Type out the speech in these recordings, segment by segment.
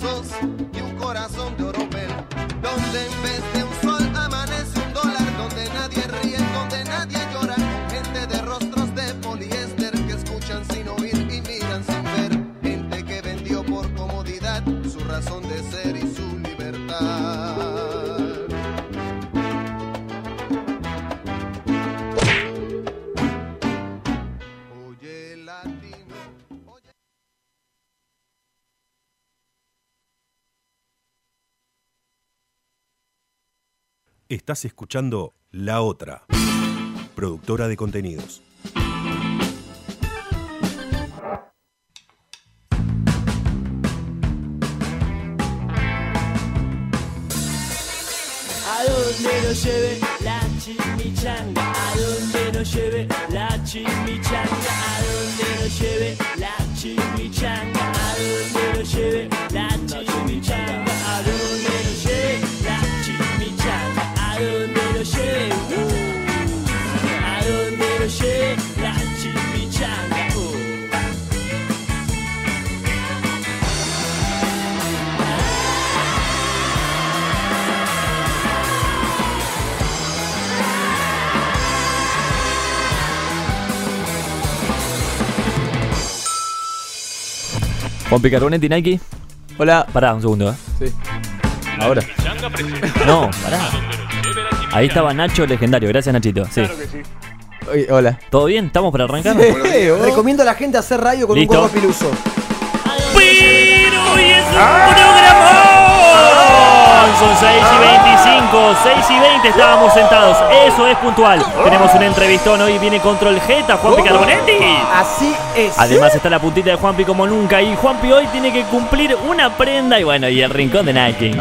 preguiçoso Estás escuchando La Otra, productora de contenidos. A lleve la chimichanga, a Juan Picarbonetti, Nike. Hola. Pará, un segundo, ¿eh? Sí. Ahora. No, pará. Ahí estaba Nacho Legendario. Gracias, Nachito. Sí. Oye, hola. ¿Todo bien? ¿Estamos para arrancar? Recomiendo a la gente hacer radio con Listo. un gorro piluso. Pero hoy es un ¡Ah! Programa. Son 6 y 25, 6 y 20 estábamos sentados. Eso es puntual. Tenemos un entrevistón. Hoy viene Control Jeta, Juanpi Carbonetti. Así es. Además está la puntita de Juanpi como nunca. Y Juanpi hoy tiene que cumplir una prenda. Y bueno, y el rincón de Nike.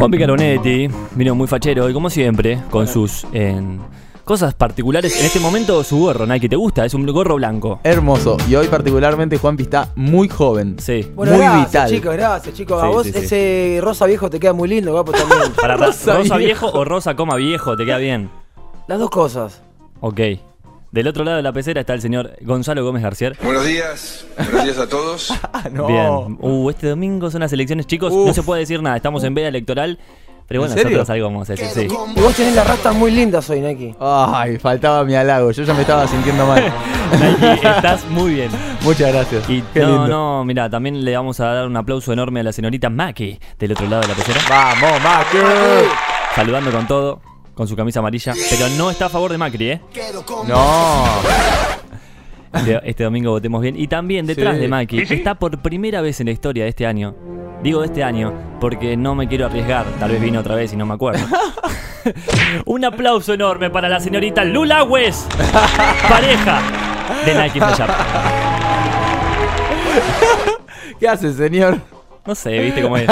Juan Picaronetti vino muy fachero y como siempre, con sus en, cosas particulares. En este momento su gorro, Nike, ¿te gusta? Es un gorro blanco. Hermoso. Y hoy particularmente Juanpi está muy joven. Sí. Bueno, muy gracias, vital. chicos, gracias, chicos. A Sí, vos sí, sí. ese rosa viejo te queda muy lindo, guapo también. Para ra- Rosa rosa, viejo. viejo o rosa coma viejo, te queda bien. Las dos cosas. Ok. Del otro lado de la pecera está el señor Gonzalo Gómez García. Buenos días, buenos días a todos. Ah, no. Bien. Uh, este domingo son las elecciones, chicos. No se puede decir nada. Estamos en veda electoral. Pero ¿En bueno, nosotros algo vamos a decir, sí. Y vos tenés las rastas muy lindas hoy, Nike. Ay, faltaba mi halago. Yo ya me estaba sintiendo mal. Nike, estás muy bien. Muchas gracias. Y Qué no, lindo. no, mira, también le vamos a dar un aplauso enorme a la señorita Maki del otro lado de la pecera. Vamos, Maki. Saludando con todo, con su camisa amarilla. Pero no está a favor de Macri, ¿eh? No. Este, este domingo votemos bien. Y también detrás Sí. de Maki está por primera vez en la historia de este año. Digo de este año porque no me quiero arriesgar. Tal vez vino otra vez y no me acuerdo. un aplauso enorme para la señorita Lula West, pareja de Nike Up. ¿Qué hace, señor? No sé, viste cómo es.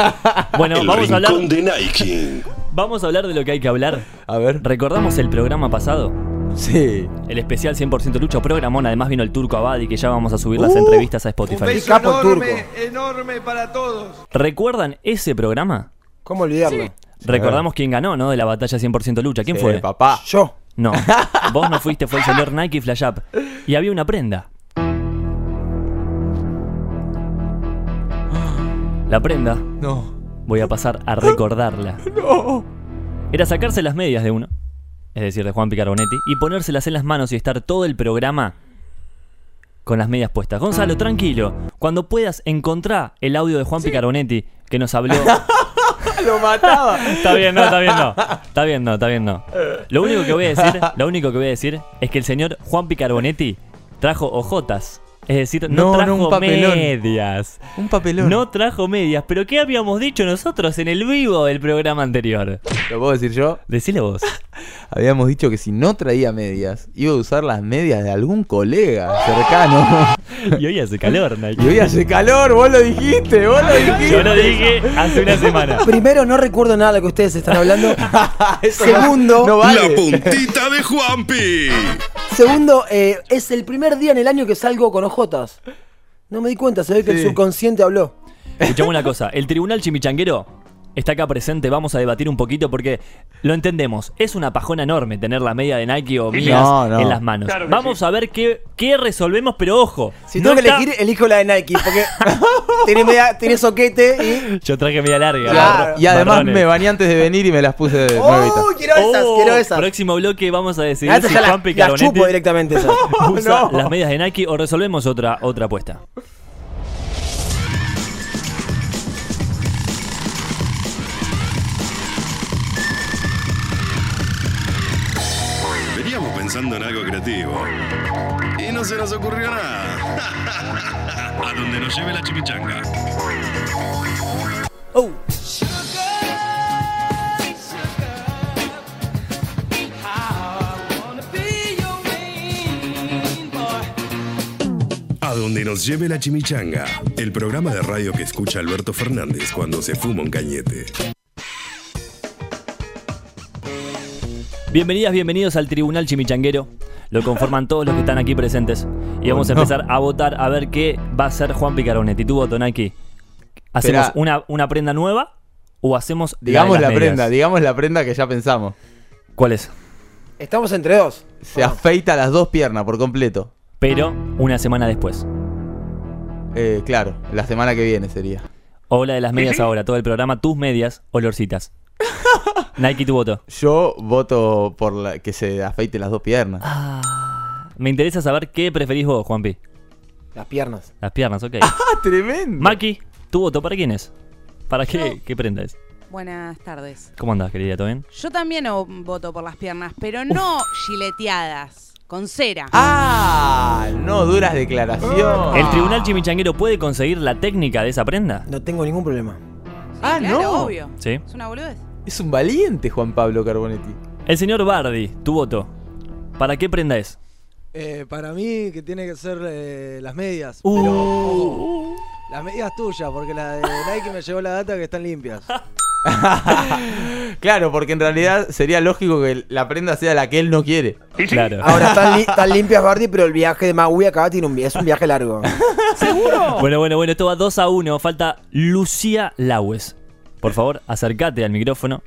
Bueno, El vamos a hablar. de Nike. Vamos a hablar de lo que hay que hablar. A ver. ¿Recordamos el programa pasado? Sí. El especial 100% Lucho programón. Además vino el Turco Abadi, que ya vamos a subir las Uh. entrevistas a Un Spotify. beso capo el turco. enorme, enorme para todos. ¿Recuerdan ese programa? ¿Cómo olvidarlo? Recordamos quién ganó, ¿no? De la batalla 100% Lucha. ¿Quién Sí, fue? papá. Yo. No, vos no fuiste, fue el señor Nike Flash Up. Y había una prenda. La prenda, No. Voy a pasar a recordarla. No. Era sacarse las medias de uno, es decir, de Juan Picarbonetti, y ponérselas en las manos y estar todo el programa con las medias puestas. Gonzalo, tranquilo. Cuando puedas, encontrar el audio de Juan Picarbonetti que nos habló. Lo mataba. Está bien, no, está bien, no. Está bien, no, está bien, no. Lo único que voy a decir, lo único que voy a decir es que el señor Juan Picarbonetti trajo ojotas. Es decir, no, No, no, trajo un papelón. medias. Un papelón. No trajo medias. Pero ¿qué habíamos dicho nosotros en el vivo del programa anterior? ¿Lo puedo decir yo? Decile vos. Habíamos dicho que si no traía medias, iba a usar las medias de algún colega cercano. Y hoy hace calor, Nike. Y hoy hace calor, vos lo dijiste, vos lo dijiste. Yo lo dije hace una semana. Primero, no recuerdo nada de lo que ustedes están hablando. Segundo, no La puntita de Juanpi. Segundo, eh, es el primer día en el año que salgo con ojotas. No me di cuenta, se ve que el subconsciente habló. Escuchame una cosa, el tribunal chimichanguero está acá presente, vamos a debatir un poquito porque lo entendemos, es una pajona enorme tener la media de Nike o mías No, no. en las manos. vamos a ver qué, qué resolvemos, pero ojo, Si no tengo que está- elegir, elijo la de Nike, porque tiene, media- tiene soquete Yo traje media larga. Claro. Y además marrones. me bañé antes de venir y me las puse y... nuevitas. ¡Oh! Quiero esas, Oh, quiero esas. Próximo bloque vamos a decidir Ah, si Caronetti chupo directamente usa las medias de Nike o resolvemos otra, otra apuesta. Pensando en algo creativo. Y no se nos ocurrió nada. A donde nos lleve la chimichanga. Oh. A donde nos lleve la chimichanga. El programa de radio que escucha Alberto Fernández cuando se fuma un cañete. Bienvenidas, bienvenidos al Tribunal Chimichanguero. Lo conforman todos los que están aquí presentes. Y vamos a no. empezar a votar a ver qué va a hacer Juan Picaronetti. Tu voto, Nike. ¿Hacemos Esperá. una, una prenda nueva o hacemos de Digamos las la medias? prenda, digamos la prenda que ya pensamos. ¿Cuál es? Estamos entre dos. Se afeita las dos piernas por completo. Pero una semana después. Eh, claro, la semana que viene sería. O la de las medias ahora, todo el programa, tus medias, olorcitas. Nike, tu voto. Yo voto por la, que se afeite las dos piernas. Me interesa saber qué preferís vos, Juanpi. Las piernas. Las piernas, ok. ¡Ah, tremendo! Maki, tu voto, ¿para quién es? ¿Para qué, qué prenda es? Buenas tardes. ¿Cómo andás, querida? ¿Todo bien? Yo también o- voto por las piernas, pero no gileteadas, con cera. ¡Ah! No, duras declaración. ¿El tribunal chimichanguero puede conseguir la técnica de esa prenda? No tengo ningún problema. Ah, claro, no. obvio. Sí. Es una boludez. Es un valiente Juan Pablo Carbonetti. El señor Bardi, tu voto. ¿Para qué prenda es? Eh, para mí que tiene que ser eh, las medias. Uh. Pero ojo, las medias tuyas, porque la de Nike me llegó la data que están limpias. Claro, porque en realidad sería lógico que la prenda sea la que él no quiere. Claro. Ahora están, li- están limpias, Bardi, pero el viaje de Maui acá tiene un, es un viaje largo. Bueno, bueno, bueno, esto va 2 a 1. Falta Lucía Laues. Por favor, acércate al micrófono.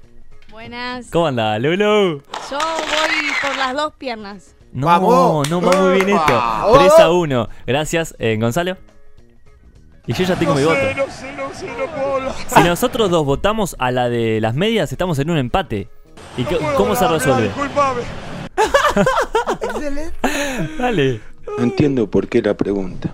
Buenas. ¿Cómo anda, Lulu? Yo voy por las dos piernas. No, Vamos. no va muy bien esto. Vamos. 3 a 1. Gracias, eh, Gonzalo. Y yo ya tengo mi voto. Si nosotros dos votamos a la de las medias, estamos en un empate. ¿Y cómo se resuelve? Dale. No entiendo por qué la pregunta.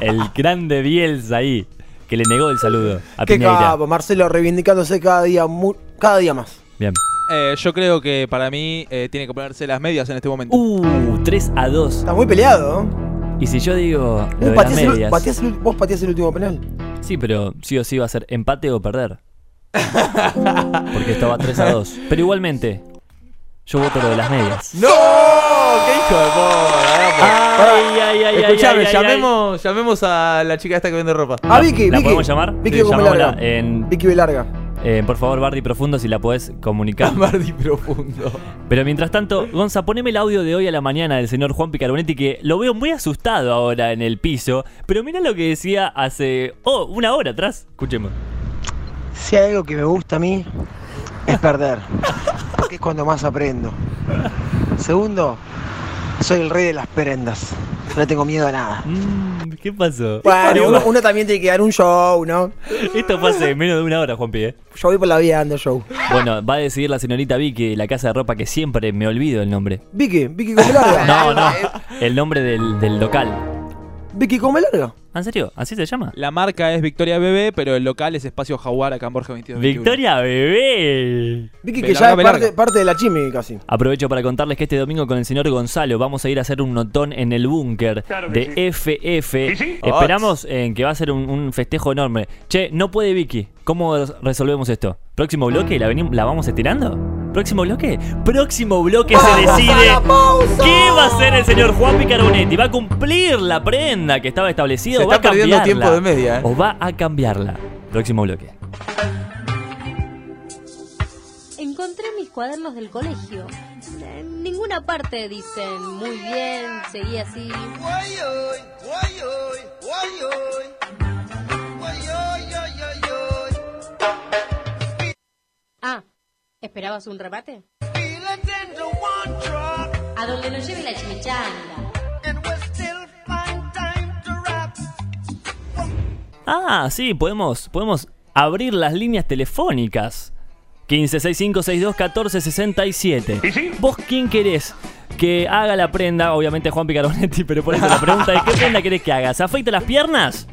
El grande Bielsa ahí, que le negó el saludo a Qué Piñeira. capo, Marcelo reivindicándose cada día, mu- cada día más. Bien. Eh, yo creo que para mí eh, tiene que ponerse las medias en este momento. Uh, 3 a 2. Está muy peleado, ¿no? Y si yo digo lo Vos de las pateás, el, medias. pateás el- vos pateás el último penal. Sí, pero sí o sí va a ser empate o perder. Porque esto va 3 a 2. Pero igualmente, yo voto lo de las medias. ¡No! ¡Qué hijo de puta! Ay, ay, ay, Escuchame, ay, ay, llamemos, llamemos a la chica esta que vende ropa. Ah, Vicky, ¿La Vicky. podemos llamar? Vicky Sí, Gómez llamémosla Larga. en, Vicky Velarga. eh, por favor, Bardi Profundo, si la podés comunicar. Bardi profundo. Pero mientras tanto, Gonza, poneme el audio de hoy a la mañana del señor Juan Picarbonetti, que lo veo muy asustado ahora en el piso. Pero mira lo que decía hace. Oh, una hora atrás. Escuchemos. Si hay algo que me gusta a mí, es perder. Porque es cuando más aprendo. Segundo, soy el rey de las prendas. No tengo miedo a nada. Mm, ¿Qué pasó? Bueno, uno, uno también tiene que dar un show, ¿no? Esto fue hace menos de una hora, Juanpi, ¿eh? Yo voy por la vida dando show. Bueno, va a decidir la señorita Vicky de la casa de ropa que siempre me olvido el nombre. Vicky, Vicky Gómez Larga. No, no. El nombre del, del local. Vicky Gómez Larga. ¿En serio? ¿Así se llama? La marca es Victoria Bebé, pero el local es Espacio Jaguar acá en Borja 22. Victoria Bebé. Vicky que ya es parte, parte de la chimi casi. Aprovecho para contarles que este domingo con el señor Gonzalo vamos a ir a hacer un notón en el búnker de FF. Esperamos en que va a ser un, un festejo enorme. Che, no puede Vicky. ¿Cómo resolvemos esto? ¿Próximo bloque? ¿La, venim- la vamos estirando? ¿Próximo bloque? Próximo bloque se decide qué va a hacer el señor Juan Picaronetti. ¿Va a cumplir la prenda que estaba establecida Se o va a está perdiendo cambiarla? tiempo de media, ¿eh? ¿O va a cambiarla? Próximo bloque. Encontré mis cuadernos del colegio. En ninguna parte dicen muy bien, seguí así. Ah, ¿esperabas un remate? A donde nos lleve la chimichanga. Ah, sí, podemos, podemos abrir las líneas telefónicas. 1565621467. ¿Y sí? ¿Vos quién querés que haga la prenda? Obviamente Juan Picaronetti, pero por eso la pregunta es ¿qué prenda querés que haga? ¿Se afeita las piernas?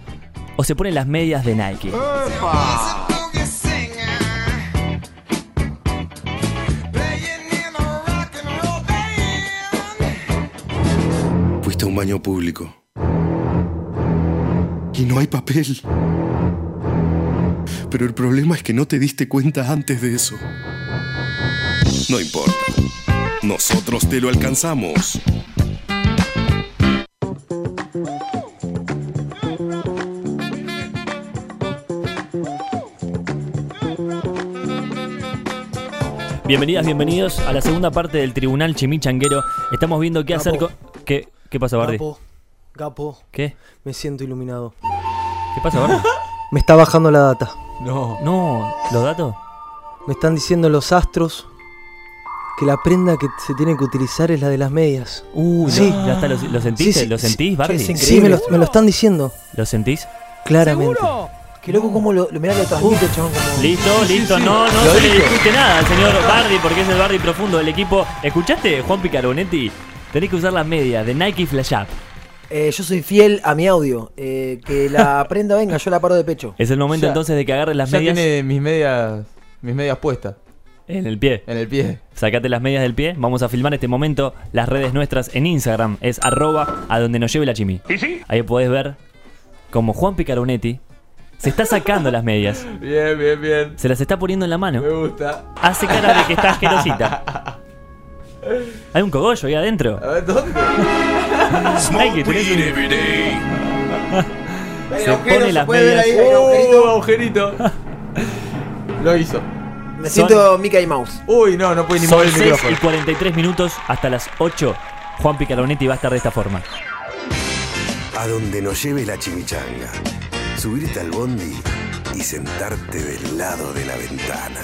¿O se pone las medias de Nike? Fuiste un baño público. Y no hay papel. Pero el problema es que no te diste cuenta antes de eso. No importa. Nosotros te lo alcanzamos. Bienvenidas, bienvenidos a la segunda parte del Tribunal Chimichanguero. Estamos viendo qué hacer con... ¿Qué, qué pasa, Bardi? Gapo, Gapo, ¿Qué? me siento iluminado. ¿Qué pasa, Bardi? Me está bajando la data. No. No, ¿los datos? Me están diciendo los astros que la prenda que se tiene que utilizar es la de las medias. Uh, Sí. no, ya está, ¿lo, lo sentiste? Sí, sí, ¿Lo sí. sentís, Bardi? Sí, me lo, me lo están diciendo. ¿Lo sentís? Claramente. Qué loco cómo lo, lo mirá, lo transmite, chabón. Como... Listo, listo, no, no se le discute nada al señor Bardi porque es el Bardi profundo del equipo. ¿Escuchaste, Juan Picaronetti? Tenés que usar las medias de Nike Flash Up. Eh, yo soy fiel a mi audio. Eh, que la prenda venga, yo la paro de pecho. Es el momento Ya- entonces de que agarres las ya medias tiene mis medias, mis medias puestas en el pie. en el pie. Sacate las medias del pie. Vamos a filmar este momento. Las redes nuestras en Instagram es arroba a donde nos lleve la chimi. Ahí podés ver como Juan Picaronetti se está sacando las medias. Bien, bien, bien. Se las está poniendo en la mano. Me gusta. Hace cara de que está asquerosita. Hay un cogollo ahí adentro. A ver, ¿dónde? Ay, que tenés un-. Se pone las medias. Uh, agujerito. Lo hizo. Me Son- siento Mickey Mouse. Uy, no, no puede ni Son mover el 6 y micrófono. 43 minutos hasta las 8. Juan Picaronetti va a estar de esta forma. A donde nos lleve la chimichanga. Subirte al bondi y sentarte del lado de la ventana.